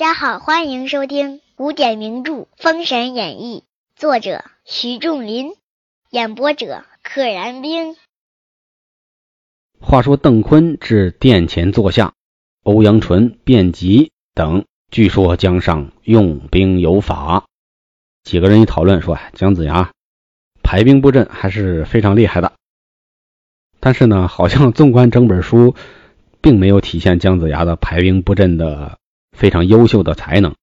大家好，欢迎收听古典名著《封神演义》，作者徐仲林，演播者可燃冰。话说邓坤至殿前坐下，欧阳纯、卞吉等据说江上用兵有法。几个人一讨论说，姜子牙排兵布阵还是非常厉害的。但是呢，好像纵观整本书，并没有体现姜子牙的排兵布阵的非常优秀的才能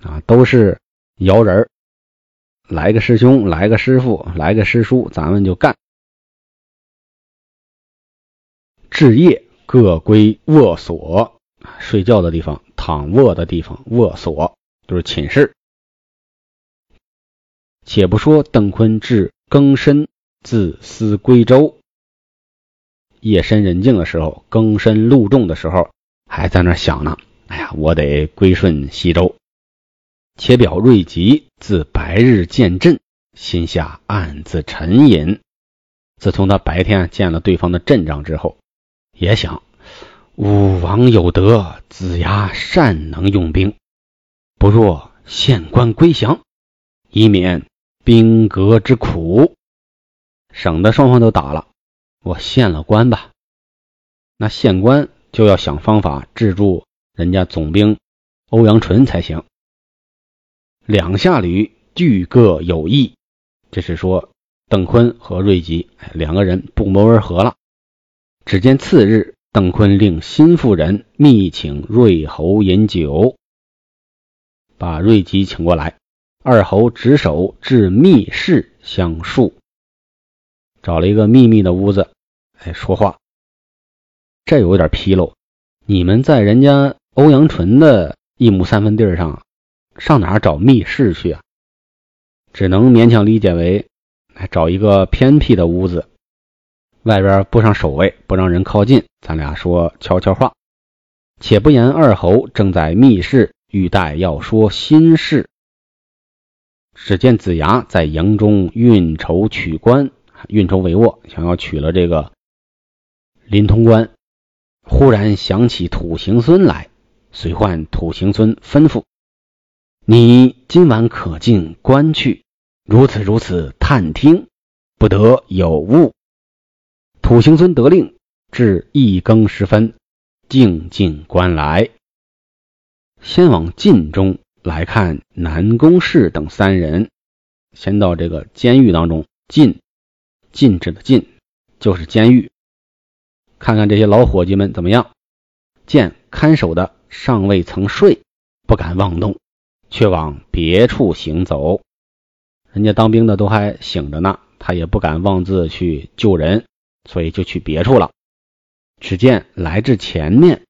啊，都是摇人，来个师兄，来个师傅，来个师叔，咱们就干。至夜各归卧所，睡觉的地方、躺卧的地方，卧所就是寝室。且不说邓坤至更深，自思归舟。夜深人静的时候，更深露重的时候，还在那想呢。哎呀，我得归顺西周。且表瑞吉自白日见阵，心下暗自沉吟。自从他白天见了对方的阵仗之后，也想武王有德，子牙善能用兵，不若县官归降，以免。兵革之苦，省得双方都打了，我献了官吧。那县官就要想方法制住人家总兵欧阳纯才行。两下驴俱各有意，这是说邓坤和瑞吉两个人不谋而合了。只见次日，邓坤令心腹人密请瑞侯饮酒，把瑞吉请过来。二侯执手至密室相述，找了一个秘密的屋子，哎，说话。这有点纰漏，你们在人家欧阳纯的一亩三分地上，上哪找密室去啊？只能勉强理解为，找一个偏僻的屋子，外边布上守卫，不让人靠近，咱俩说悄悄话。且不言二侯正在密室，欲待要说心事。只见子牙在营中运筹取关，运筹帷幄，想要取了这个临潼关。忽然想起土行孙来，遂唤土行孙吩咐：“你今晚可进关去，如此如此探听，不得有误。”土行孙得令，至一更时分，径进关来，先往禁中。来看南宫氏等三人，先到这个监狱当中禁禁止的禁就是监狱，看看这些老伙计们怎么样。见看守的尚未曾睡，不敢妄动，却往别处行走。人家当兵的都还醒着呢，他也不敢妄自去救人，所以就去别处了。只见来至前面，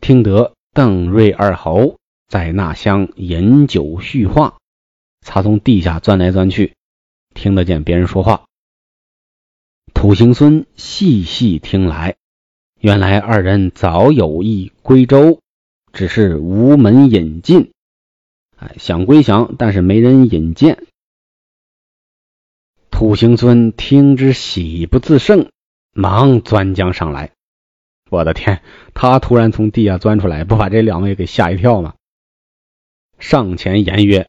听得邓瑞二侯。在那厢饮酒叙话，他从地下钻来钻去，听得见别人说话。土行孙细细听来，原来二人早有意归州，只是无门引进。哎，想归降，但是没人引荐。土行孙听之喜不自胜，忙钻将上来。我的天，他突然从地下钻出来，不把这两位给吓一跳吗？上前言曰：“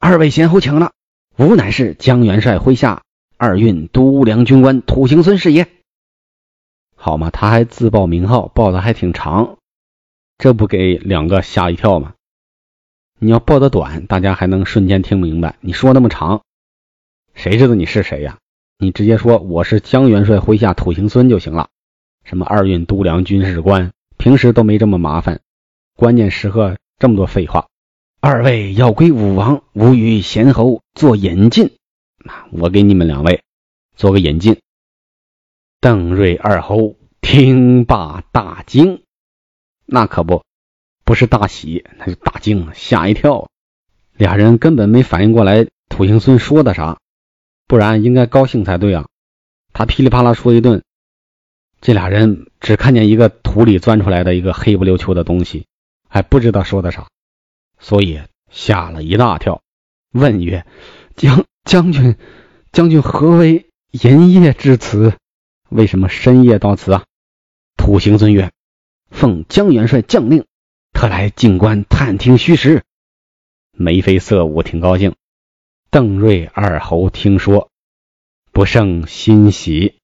二位贤侯请了，吾乃是江元帅麾下二运都梁军官土行孙是也。”好嘛，他还自报名号，报的还挺长，这不给两个吓一跳吗？你要报的短，大家还能瞬间听明白；你说那么长，谁知道你是谁呀？你直接说我是江元帅麾下土行孙就行了。什么二运都梁军事官，平时都没这么麻烦，关键时刻这么多废话。二位要归武王，吾与贤侯做引进。那我给你们两位做个引进。邓瑞二侯听罢大惊，那可不，不是大喜，那就大惊，吓一跳。俩人根本没反应过来土行孙说的啥，不然应该高兴才对啊。他噼里啪啦说一顿，这俩人只看见一个土里钻出来的一个黑不溜秋的东西，还不知道说的啥。所以吓了一大跳，问曰：“将将军，将军何为银夜至此？为什么深夜到此啊？土行孙曰：“奉江元帅将令，特来进关探听虚实。”眉飞色舞，挺高兴。邓瑞二侯听说，不胜欣喜，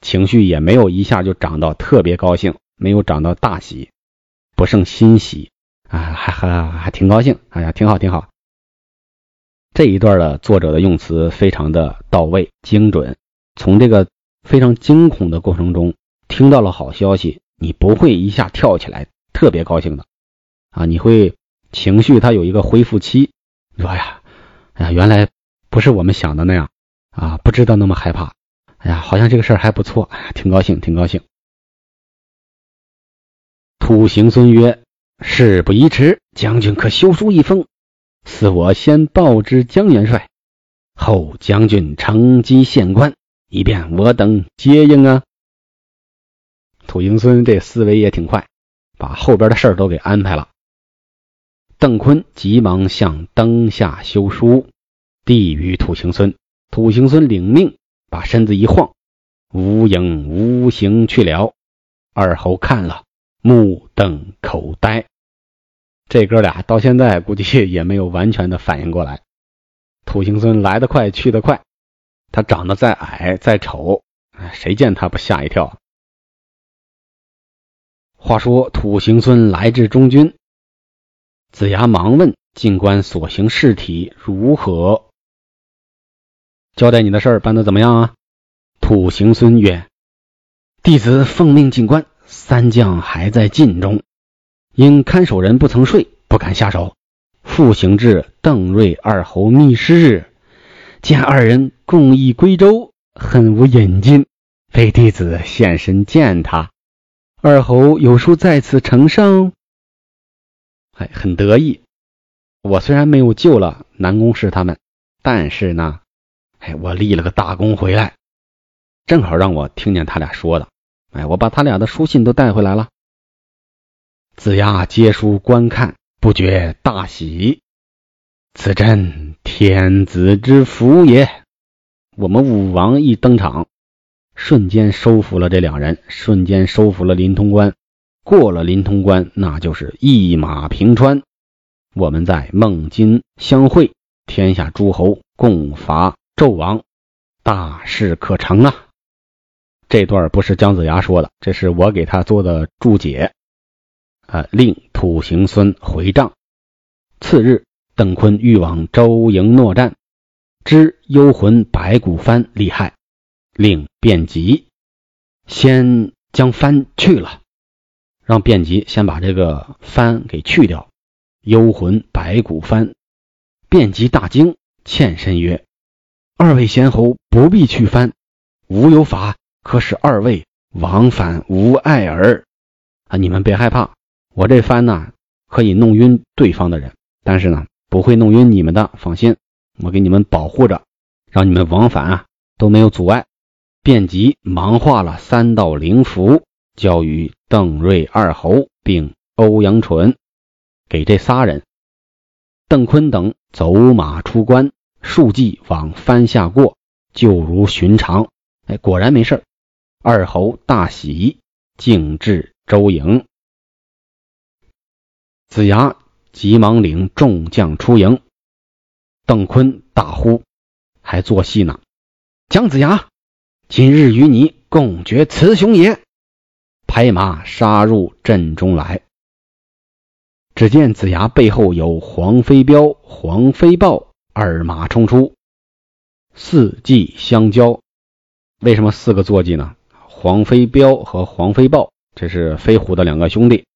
情绪也没有一下就涨到特别高兴，没有涨到大喜，不胜欣喜啊，还还还挺高兴。哎呀，挺好，挺好。这一段的作者的用词非常的到位、精准。从这个非常惊恐的过程中，听到了好消息，你不会一下跳起来特别高兴的啊，你会情绪它有一个恢复期。你说呀，哎呀，原来不是我们想的那样啊，不知道那么害怕。哎呀，好像这个事儿还不错，哎呀，挺高兴，挺高兴。土行孙曰：“事不宜迟，将军可修书一封。”似我先报之江元帅，后将军乘机献官，以便我等接应啊。土行孙这思维也挺快，把后边的事儿都给安排了。邓坤急忙向灯下修书，递与土行孙。土行孙领命，把身子一晃，无影无形去了。二猴看了，目瞪口呆。这哥俩到现在估计也没有完全的反应过来。土行孙来得快，去得快。他长得再矮再丑，谁见他不吓一跳？话说土行孙来至中军，子牙忙问进官所行事体如何？交代你的事儿办得怎么样啊？土行孙曰：“弟子奉命进关，三将还在禁中。”因看守人不曾睡，不敢下手。复行至邓瑞二侯密室，见二人共议归州，恨无引进，非弟子现身见他。二侯有书在此呈上，哎，很得意。我虽然没有救了南宫氏他们，但是呢，哎，我立了个大功回来，正好让我听见他俩说的。哎，我把他俩的书信都带回来了。子牙接书观看，不觉大喜。此真天子之福也。我们武王一登场，瞬间收服了这两人，瞬间收服了临潼关。过了临潼关，那就是一马平川。我们在孟津相会，天下诸侯共伐纣王，大事可成啊！这段不是姜子牙说的，这是我给他做的注解。啊！令土行孙回帐。次日，邓坤欲往周营诺战，知幽魂白骨幡厉害，令卞吉先将幡去了，让卞吉先把这个幡给去掉。幽魂白骨幡，卞吉大惊，欠身曰：“二位贤侯不必去幡，吾有法可使二位往返无碍耳。”啊！你们别害怕。我这幡呢，可以弄晕对方的人，但是呢，不会弄晕你们的，放心，我给你们保护着，让你们往返啊都没有阻碍。便即忙画了三道灵符，交与邓瑞二侯并欧阳纯，给这仨人。邓坤等走马出关，数骑往番下过，就如寻常。哎，果然没事二侯大喜，径至周营。子牙急忙领众将出营，邓坤大呼：“还做戏呢！姜子牙，今日与你共决雌雄也！”拍马杀入阵中来。只见子牙背后有黄飞彪、黄飞豹二马冲出，四骑相交。为什么四个坐骑呢？黄飞彪和黄飞豹，这是飞虎的两个兄弟。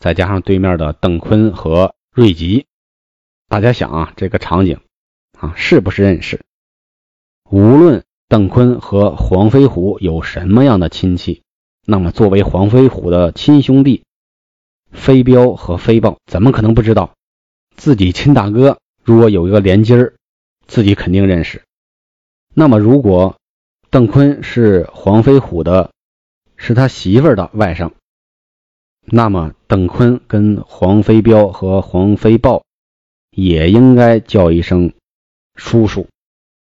再加上对面的邓坤和瑞吉，大家想啊，这个场景啊，是不是认识？无论邓坤和黄飞虎有什么样的亲戚，那么作为黄飞虎的亲兄弟，飞镖和飞豹怎么可能不知道自己亲大哥？如果有一个连襟儿，自己肯定认识。那么如果邓坤是黄飞虎的，是他媳妇儿的外甥。那么，邓坤跟黄飞彪和黄飞豹也应该叫一声叔叔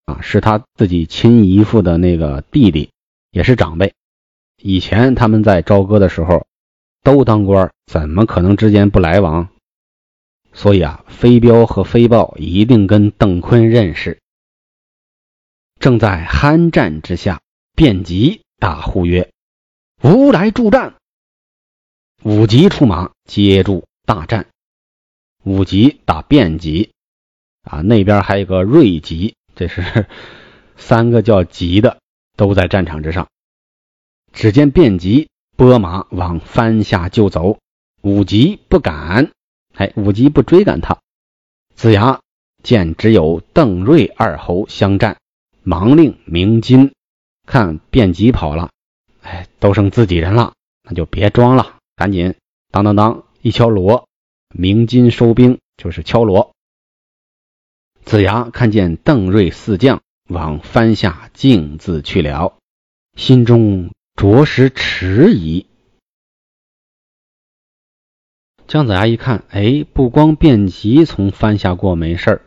啊，是他自己亲姨父的那个弟弟，也是长辈。以前他们在朝歌的时候都当官，怎么可能之间不来往？所以啊，飞镖和飞豹一定跟邓坤认识。正在酣战之下，卞吉大呼曰：“吾来助战！”武吉出马接住大战。武吉打卞吉，啊，那边还有个锐吉，这是三个叫吉的都在战场之上。只见卞吉拨马往番下就走，武吉不敢，哎，武吉不追赶他。子牙见只有邓瑞二侯相战。忙令鸣金，看卞吉跑了，哎，都剩自己人了，那就别装了，赶紧当当当一敲锣，鸣金收兵，就是敲锣。子牙看见邓瑞四将往番下径自去了，心中着实迟疑。姜子牙一看，哎，不光卞吉从番下过没事儿。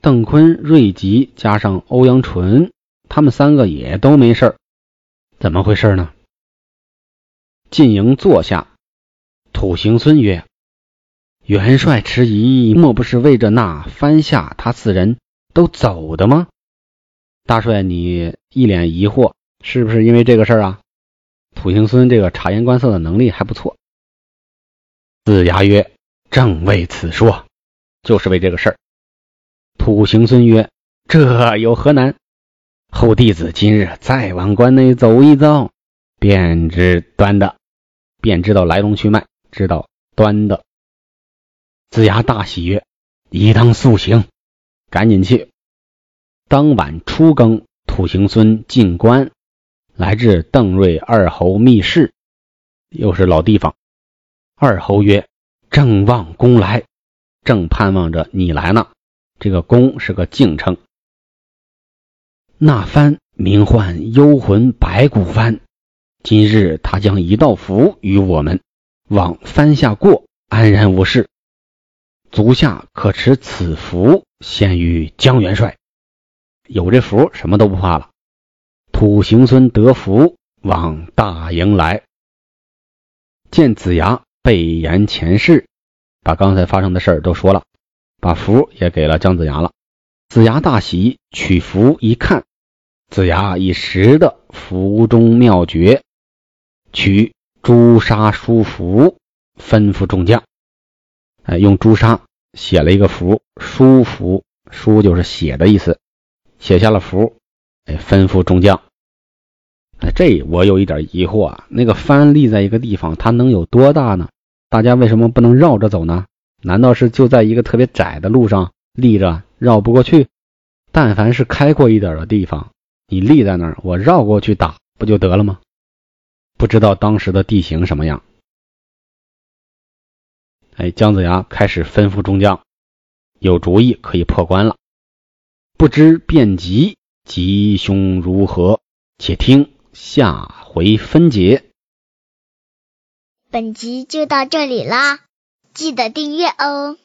邓坤、瑞吉加上欧阳纯，他们三个也都没事儿怎么回事呢？进营坐下，土行孙曰：“元帅迟疑，莫不是为着那番下他四人都走的吗？”大帅，你一脸疑惑，是不是因为这个事儿啊？土行孙这个察言观色的能力还不错。子牙曰：“正为此说，就是为这个事儿。”土行孙曰：“这有何难？后弟子今日再往关内走一遭，便知端的，便知道来龙去脉，知道端的。”子牙大喜曰：“宜当速行，赶紧去。”当晚初更，土行孙进关，来至邓瑞二侯密室，又是老地方。二侯曰：“正望公来，正盼望着你来呢。”这个公是个敬称。那番名唤幽魂白骨番，今日他将一道符与我们，往番下过，安然无事。足下可持此符，献于江元帅。有这符，什么都不怕了。土行孙得符，往大营来，见子牙备言前事，把刚才发生的事儿都说了。把符也给了姜子牙了，子牙大喜，取符一看，子牙已识得符中妙诀，取朱砂书符，吩咐众将，哎，用朱砂写了一个符，书符，书就是写的意思，写下了符，哎，吩咐众将，哎，这我有一点疑惑啊，那个帆立在一个地方，它能有多大呢？大家为什么不能绕着走呢？难道是就在一个特别窄的路上立着，绕不过去？但凡是开阔一点的地方，你立在那儿，我绕过去打不就得了吗？不知道当时的地形什么样。哎，姜子牙开始吩咐众将，有主意可以破关了。不知变吉吉凶如何？且听下回分解。本集就到这里啦。记得订阅哦。